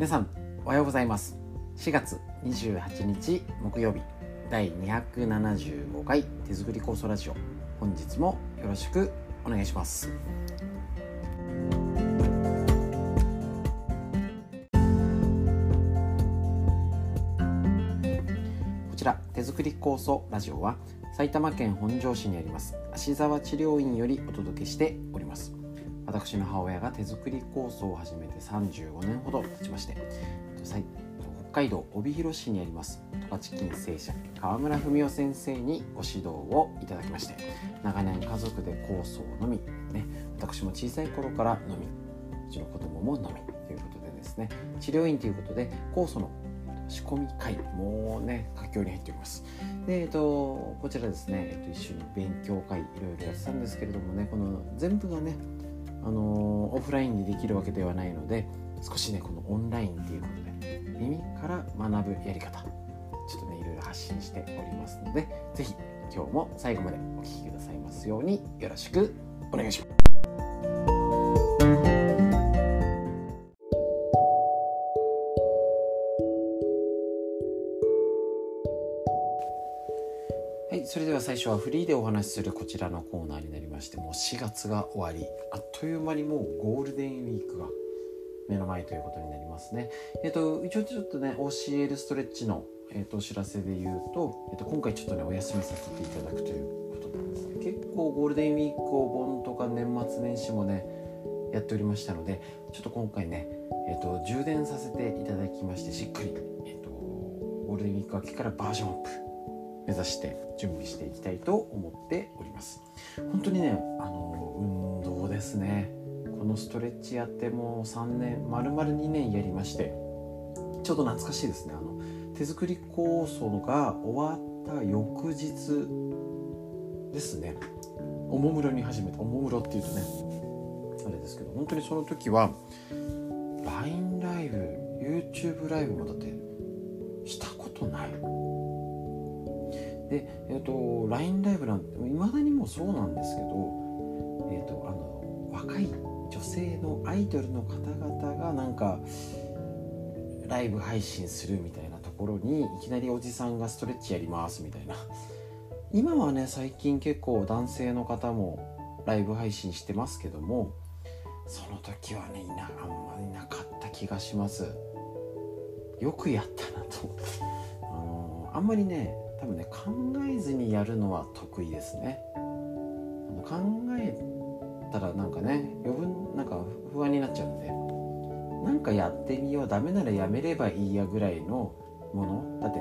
皆さんおはようございます。4月28日木曜日第275回手作り酵素ラジオ。本日もよろしくお願いします。こちら手作り酵素ラジオは埼玉県本庄市にあります芦沢治療院よりお届けしております。私の母親が手作り酵素を始めて35年ほど経ちまして北海道帯広市にあります十勝金星社川村文夫先生にご指導をいただきまして長年家族で酵素を飲み、ね、私も小さい頃から飲みうちの子供も飲みということでですね治療院ということで酵素の仕込み会もうね佳境に入っております。で、えっと、こちらですね、えっと、一緒に勉強会いろいろやってたんですけれどもねこの全部がねあのオフラインでできるわけではないので少しねこのオンラインっていうことで耳から学ぶやり方ちょっとねいろいろ発信しておりますので是非今日も最後までお聴きくださいますようによろしくお願いします。それでは最初はフリーでお話しするこちらのコーナーになりましてもう4月が終わりあっという間にもうゴールデンウィークが目の前ということになりますね。えっ、と一応ちょっとね OCL ストレッチの、えーと、お知らせで言うと,、えーと、今回ちょっとねお休みさせていただくということなんですね。結構ゴールデンウィークお盆とか年末年始もねやっておりましたのでちょっと今回ね、えーと、充電させていただきましてしっかり、えー、とゴールデンウィーク明けからバージョンアップ目指して準備していきたいと思っております。本当にねあの運動ですね。このストレッチやってもう3年丸々2年やりましてちょっと懐かしいですね。あの手作り酵素が終わった翌日ですね。おもむろに始めたおもむろっていうとねあれですけど本当にその時は LINE ライブ YouTube ライブもだってで、えーと、LINE ライブなんていまだにもそうなんですけど、えーと、あの若い女性のアイドルの方々がなんかライブ配信するみたいなところにいきなりおじさんがストレッチやりますみたいな。今はね最近結構男性の方もライブ配信してますけどもその時はねいなあんまりなかった気がします。よくやったなとあのあんまりね多分ね考えずにやるのは得意ですね。考えたらなんかね余分なんか不安になっちゃうんで。なんかやってみようダメならやめればいいやぐらいのもの。だって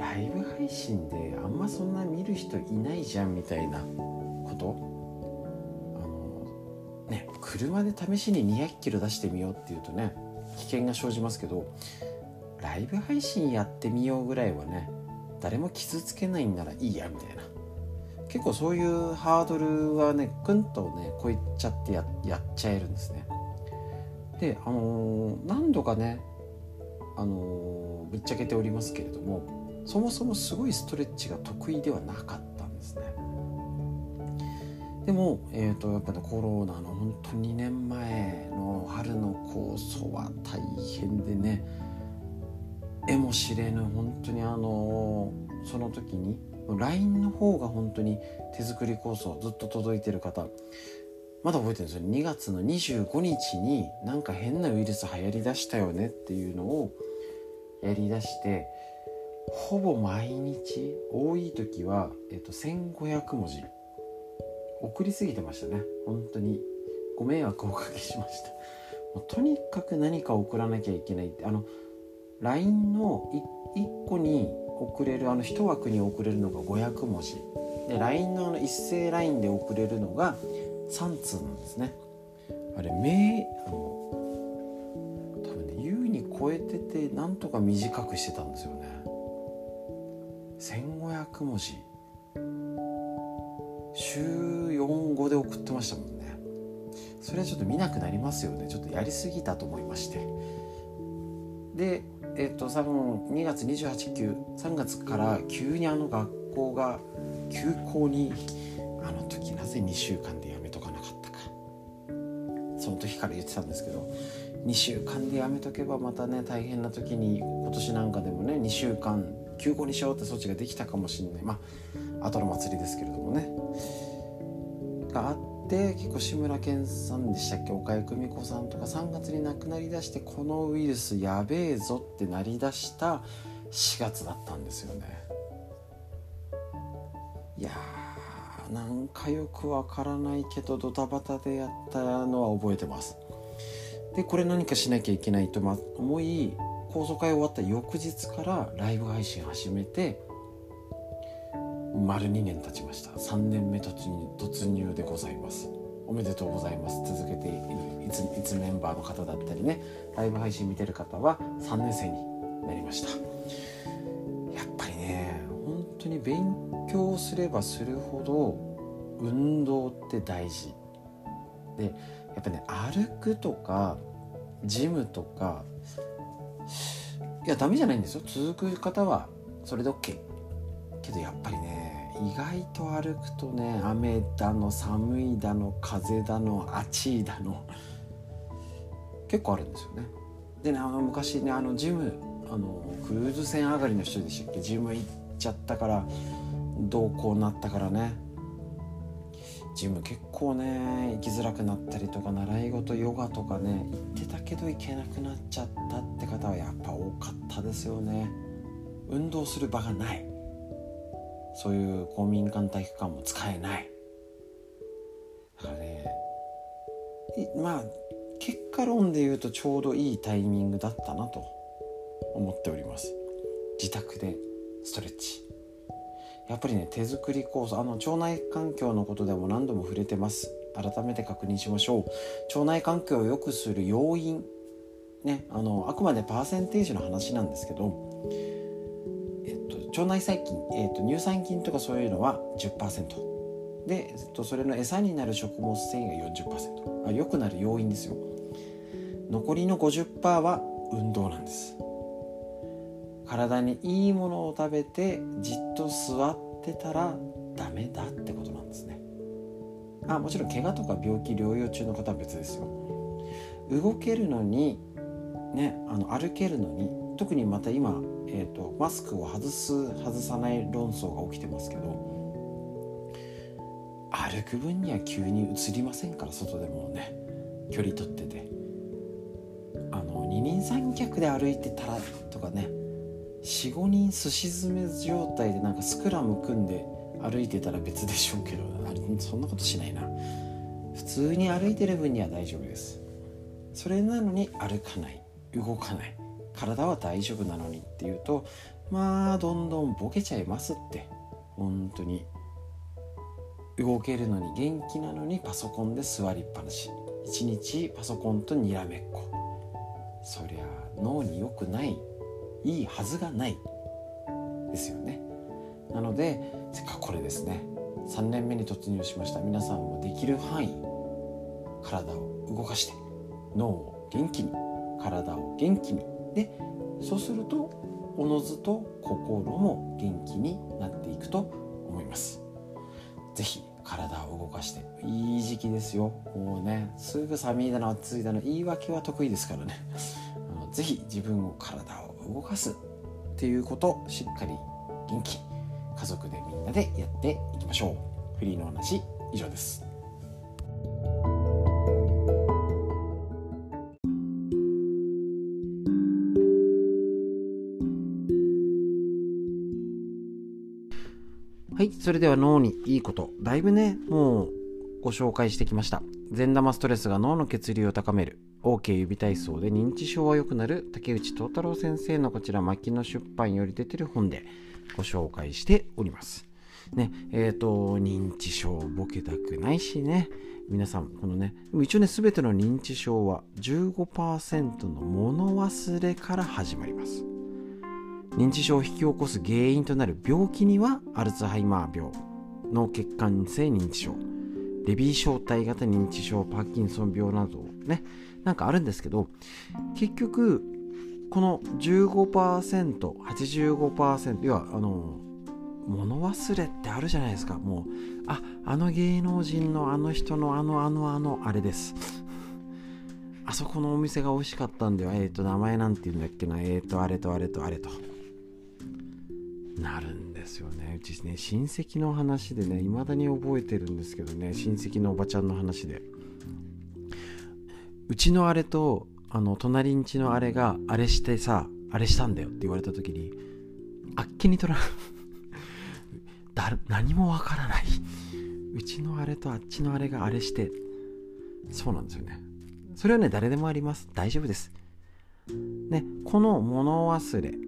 ライブ配信であんまそんな見る人いないじゃんみたいなこと。あのね車で試しに200キロ出してみようっていうとね危険が生じますけどライブ配信やってみようぐらいはね誰も傷つけないんならいいやみたいな。結構そういうハードルはねくんとね超えちゃってやっちゃえるんですね。であのー、何度かねあのー、ぶっちゃけておりますけれどもそもそもすごいストレッチが得意ではなかったんですね。でも、えーと、やっぱりコロナの本当2年前の春の酵素は大変でねえもしれぬ本当にあのその時に LINE の方が本当に手作り構想ずっと届いてる方。まだ覚えてるんですよ。2月の25日になんか変なウイルス流行りだしたよねっていうのをやりだしてほぼ毎日多い時は、えっと、1500文字。送りすぎてましたね。本当に。ご迷惑をおかけしました。もうとにかく何か送らなきゃいけないってあの LINE の 1, 個に送れるあの1枠に送れるのが500文字。で LINE のあの一斉 LINE で送れるのが3通なんですね。あれ名あの多分ね優に超えててなんとか短くしてたんですよね。1500文字。週45で送ってましたもんね。それはちょっと見なくなりますよね。ちょっとやりすぎたと思いまして。でえっと多分2月28。9。3月から急にあの学校が休校にあの時なぜ2週間でやめとかなかったかその時から言ってたんですけど2週間でやめとけばまたね大変な時に今年なんかでもね2週間休校にしようって措置ができたかもしれないまあ後の祭りですけれどもねがあって結構志村けんさんでしたっけ？岡井久美子さんとか3月に亡くなりだしてこのウイルスやべえぞってなりだした4月だったんですよね。いやーなんかよくわからないけどドタバタでやったのは覚えてます。でこれ何かしなきゃいけないと思い放送会終わった翌日からライブ配信始めて丸2年経ちました。3年目突入突入でございます。おめでとうございます。続けていついつメンバーの方だったりねライブ配信見てる方は3年生になりました。やっぱりね本当に勉強すればするほど運動って大事。でやっぱね歩くとかジムとかいやダメじゃないんですよ。続く方はそれで OK けどやっぱりね意外と歩くとね雨だの寒いだの風だの暑いだの結構あるんですよね。でねあの昔ねあのジムあのクルーズ船上がりの人でしたっけ？ジム行っちゃったからどうこうなったからね。ジム結構ね行きづらくなったりとか習い事ヨガとかね行ってたけど行けなくなっちゃったって方はやっぱ多かったですよね。運動する場がない。そういう公民館体育館も使えない。だからねまあ結果論で言うとちょうどいいタイミングだったなと思っております。自宅でストレッチ。やっぱりね手作り酵素あの腸内環境のことでも何度も触れてます。改めて確認しましょう。腸内環境を良くする要因。ねあのあくまでパーセンテージの話なんですけど、腸内細菌、えっと、乳酸菌とかそういうのは10%で、えっと、それの餌になる食物繊維が40%あ良くなる要因ですよ。残りの50%は運動なんです。体にいいものを食べてじっと座ってたらダメだってことなんですね。あもちろん怪我とか病気療養中の方は別ですよ。動けるのにねあの歩けるのに特にまた今、えーと、マスクを外す外さない論争が起きてますけど歩く分には急に移りませんから外でもね。距離取ってて。あの二人三脚で歩いてたらとかね。45人すし詰め状態でなんかスクラム組んで歩いてたら別でしょうけどそんなことしないな。普通に歩いてる分には大丈夫です。それなのに歩かない。動かない。体は大丈夫なのにっていうとまあどんどんボケちゃいますって本当に。動けるのに元気なのにパソコンで座りっぱなし。一日パソコンとにらめっこ。そりゃ脳に良くない。いいはずがない。ですよね。なのでせっかくこれですね。3年目に突入しました。皆さんもできる範囲体を動かして脳を元気に体を元気にでそうするとおのずと心も元気になっていくと思います。是非体を動かしていい時期ですよ。もうねすぐ寒いだの暑いだの言い訳は得意ですからね。是非自分を体を動かすっていうことしっかり元気家族でみんなでやっていきましょう。フリーの話以上です。はいそれでは脳にいいことだいぶねもうご紹介してきました善玉ストレスが脳の血流を高める OK 指体操で認知症は良くなる竹内藤太郎先生のこちら牧野出版より出てる本でご紹介しております。ね、えっ、ー、と、認知症ボケたくないしね、皆さん、このね、一応ね、すべての認知症は15%の物忘れから始まります。認知症を引き起こす原因となる病気には、アルツハイマー病、脳血管性認知症、レビー小体型認知症、パーキンソン病などね、なんかあるんですけど結局この 15%85% 要はあの物忘れってあるじゃないですか。もうああの芸能人のあの人のあのあのあのあれです。あそこのお店が美味しかったんだよ。えっ、ー、と名前なんて言うんだっけな。えっ、ー、とあれとあれとあれと。なるんですよね。うちね親戚の話でね未だに覚えてるんですけどね親戚のおばちゃんの話で。うちのあれとあの隣んちのあれがあれしてさあれしたんだよって言われた時にあっけにとら だ何もわからない。うちのあれとあっちのあれがあれして。そうなんですよね。それはね誰でもあります。大丈夫です。ねこの物忘れ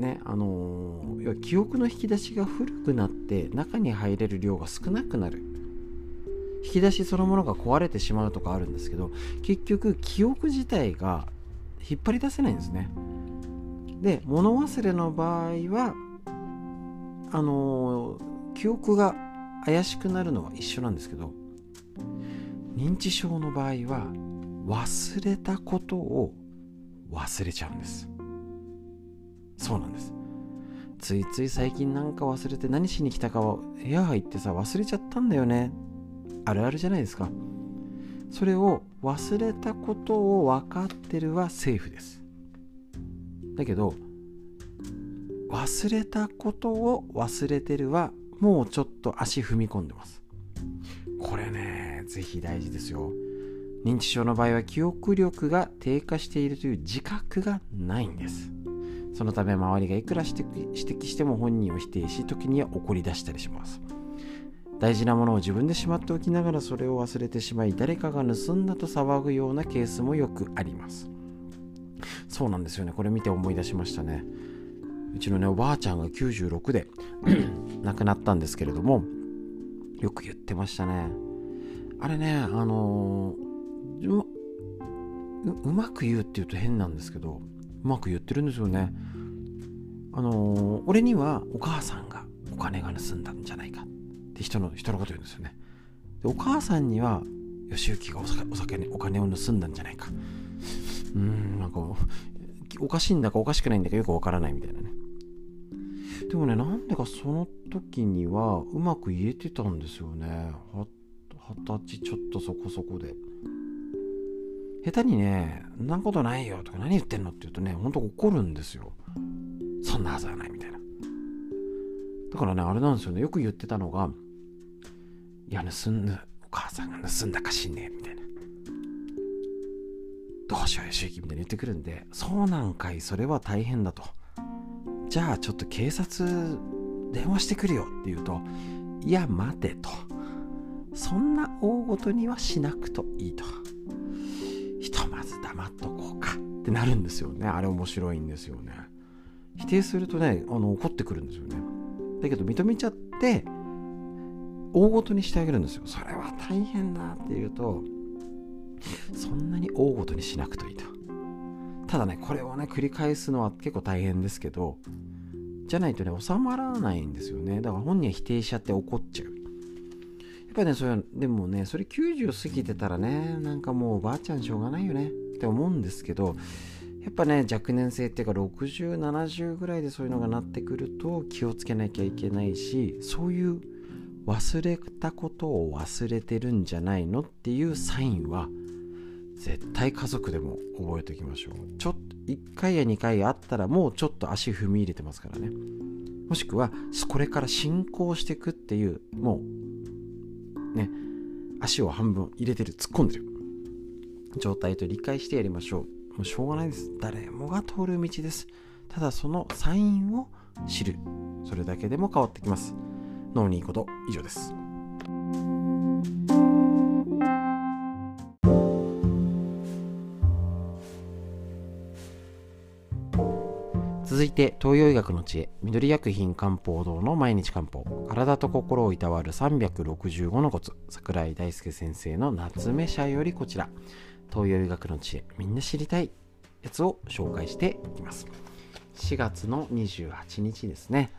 ねあのー、要は記憶の引き出しが古くなって中に入れる量が少なくなる。引き出しそのものが壊れてしまうとかあるんですけど結局記憶自体が引っ張り出せないんですね。で物忘れの場合はあのー、記憶が怪しくなるのは一緒なんですけど認知症の場合は忘れたことを忘れちゃうんです。そうなんです。ついつい最近なんか忘れて何しに来たかを部屋入ってさ忘れちゃったんだよね。あるあるじゃないですか。それを忘れたことを分かってるはセーフです。だけど忘れたことを忘れてるはもうちょっと足踏み込んでます。これねぜひ大事ですよ。認知症の場合は記憶力が低下しているという自覚がないんです。そのため周りがいくら指摘しても本人を否定し時には怒り出したりします。大事なものを自分でしまっておきながらそれを忘れてしまい誰かが盗んだと騒ぐようなケースもよくあります。そうなんですよね。これ見て思い出しましたね。うちのねおばあちゃんが96で 亡くなったんですけれどもよく言ってましたね。あれねあのー、ううまく言うって言うと変なんですけどうまく言ってるんですよね。あのー、俺にはお母さんがお金が盗んだんじゃないか。って人の人のこと言うんですよね。でお母さんには義行がお酒お酒にお金を盗んだんじゃないか。うんなんかおかしいんだかおかしくないんだかよくわからないみたいなね。でもねなんでかその時にはうまく言えてたんですよね。二十歳ちょっとそこそこで。下手にね「んなことないよ」とか「何言ってんの?」って言うとねほんと怒るんですよそんなはずはないみたいなだからねあれなんですよねよく言ってたのが「いや盗んだお母さんが盗んだかしんねえ」みたいな「どうしようよ周期」みたいに言ってくるんで「そうなんかいそれは大変だ」と「じゃあちょっと警察電話してくるよ」って言うと「いや待て」と「そんな大ごとにはしなくといい」と。黙っとこうかってなるんですよね。あれ面白いんですよね。否定するとねあの怒ってくるんですよね。だけど認めちゃって大ごとにしてあげるんですよ。それは大変だっていうとそんなに大ごとにしなくていいと。ただねこれをね繰り返すのは結構大変ですけどじゃないとね収まらないんですよね。だから本人は否定しちゃって怒っちゃう。やっぱね、それでもね、それ90過ぎてたらね、なんかもうおばあちゃんしょうがないよね。って思うんですけど、やっぱね、若年性っていうか60、70ぐらいでそういうのがなってくると気をつけなきゃいけないし、そういう忘れたことを忘れてるんじゃないのっていうサインは、絶対家族でも覚えておきましょう。ちょっと1回や2回あったらもうちょっと足踏み入れてますからね。もしくはこれから進行していくっていうもうね、足を半分入れてる、突っ込んでる状態と理解してやりましょう。もうしょうがないです。誰もが通る道です。ただそのサインを知る。それだけでも変わってきます。脳にいいこと、以上です。続いて東洋医学の知恵緑薬品漢方堂の毎日漢方体と心をいたわる365のコツ桜井大輔先生の夏目社よりこちら東洋医学の知恵みんな知りたいやつを紹介していきます。4月の28日ですね。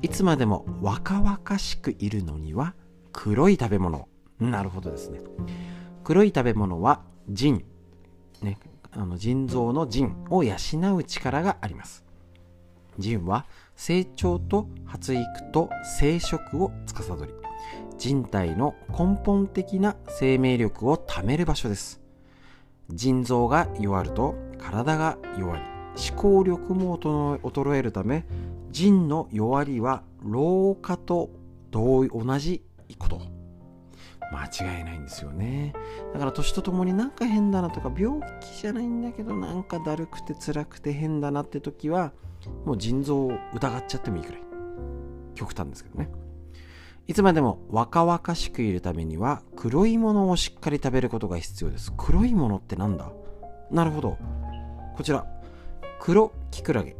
いつまでも若々しくいるのには黒い食べ物。なるほどですね。黒い食べ物は腎ねあの腎臓の腎を養う力があります。腎は成長と発育と生殖を司り人体の根本的な生命力を貯める場所です。腎臓が弱ると体が弱り思考力も衰えるため腎の弱りは老化と同じこと。間違いないんですよね。だから年とともになんか変だなとか病気じゃないんだけどなんかだるくて辛くて変だなって時はもう腎臓を疑っちゃってもいいくらい。極端ですけどね。いつまでも若々しくいるためには黒いものをしっかり食べることが必要です。黒いものってなんだ？なるほど。こちら。黒きくらげ。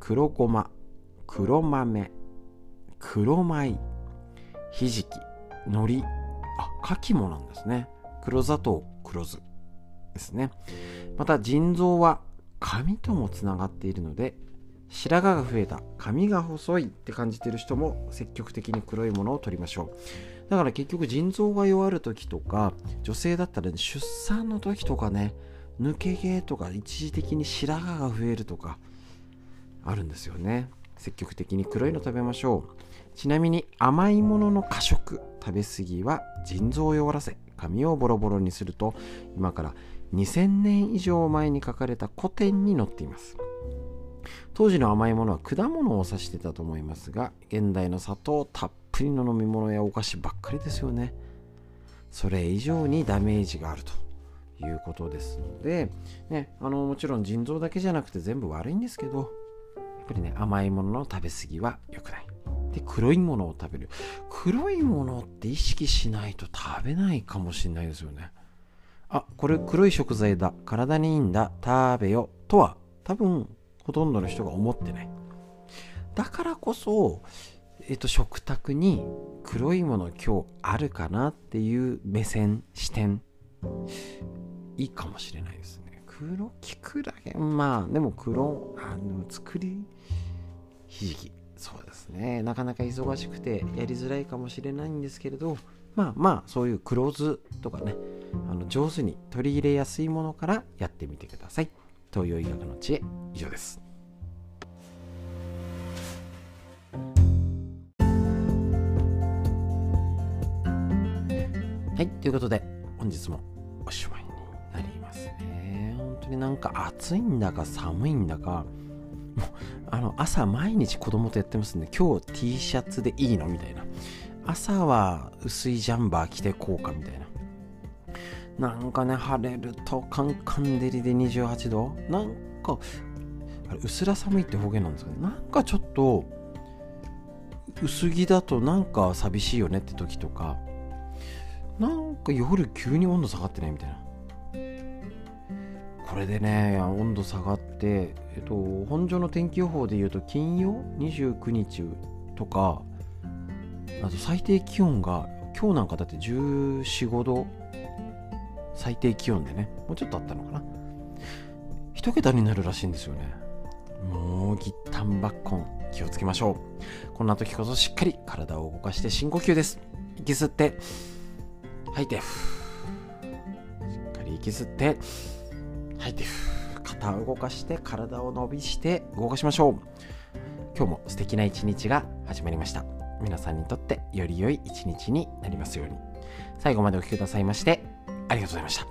黒ごま。黒豆。黒米。ひじき。海苔。あ牡蠣もなんですね。黒砂糖黒酢ですね。また腎臓は髪ともつながっているので白髪が増えた髪が細いって感じてる人も積極的に黒いものを取りましょう。だから結局腎臓が弱る時とか女性だったら、ね、出産の時とかね抜け毛とか一時的に白髪が増えるとかあるんですよね。積極的に黒いの食べましょう。ちなみに甘いものの過食食べ過ぎは腎臓を弱らせ髪をボロボロにすると今から2000年以上前に書かれた古典に載っています。当時の甘いものは果物を指してたと思いますが現代の砂糖たっぷりの飲み物やお菓子ばっかりですよね。それ以上にダメージがあるということですので、ね、あのもちろん腎臓だけじゃなくて全部悪いんですけどやっぱりね甘いものの食べ過ぎは良くない。で黒いものを食べる。黒いものって意識しないと食べないかもしれないですよね。あこれ黒い食材だ。体にいいんだ。食べよ。とは多分ほとんどの人が思ってない。だからこそ、えっと、食卓に黒いもの今日あるかなっていう目線視点。いいかもしれないですね。黒きくらげまあでも黒あの作りひじき。そうですね。なかなか忙しくてやりづらいかもしれないんですけれどまあまあそういう黒酢とかねあの上手に取り入れやすいものからやってみてください。東洋医学の知。恵以上です。はいということで本日もおしまいになりますね。本当になんか暑いんだか寒いんだかもうあの朝毎日子供とやってますんで今日 T シャツでいいの？みたいな。朝は薄いジャンバー着てこうかみたいな。なんかね、晴れるとカンカン照りで28度なんか、あれ、薄ら寒いって方言なんですかね。なんかちょっと、薄着だとなんか寂しいよねって時とか、なんか夜急に温度下がってないみたいな。これでね、温度下がって、えっと、本所の天気予報で言うと、金曜29日とか、あと最低気温が、今日なんかだって14、5度最低気温でねもうちょっとあったのかな。一桁になるらしいんですよね。もうぎったんばっこん。気をつけましょう。こんな時こそしっかり体を動かして深呼吸です。息吸って吐いてしっかり息吸って吐いて肩を動かして体を伸びして動かしましょう。今日も素敵な一日が始まりました。皆さんにとってより良い一日になりますように。最後までお聴きくださいましてありがとうございました。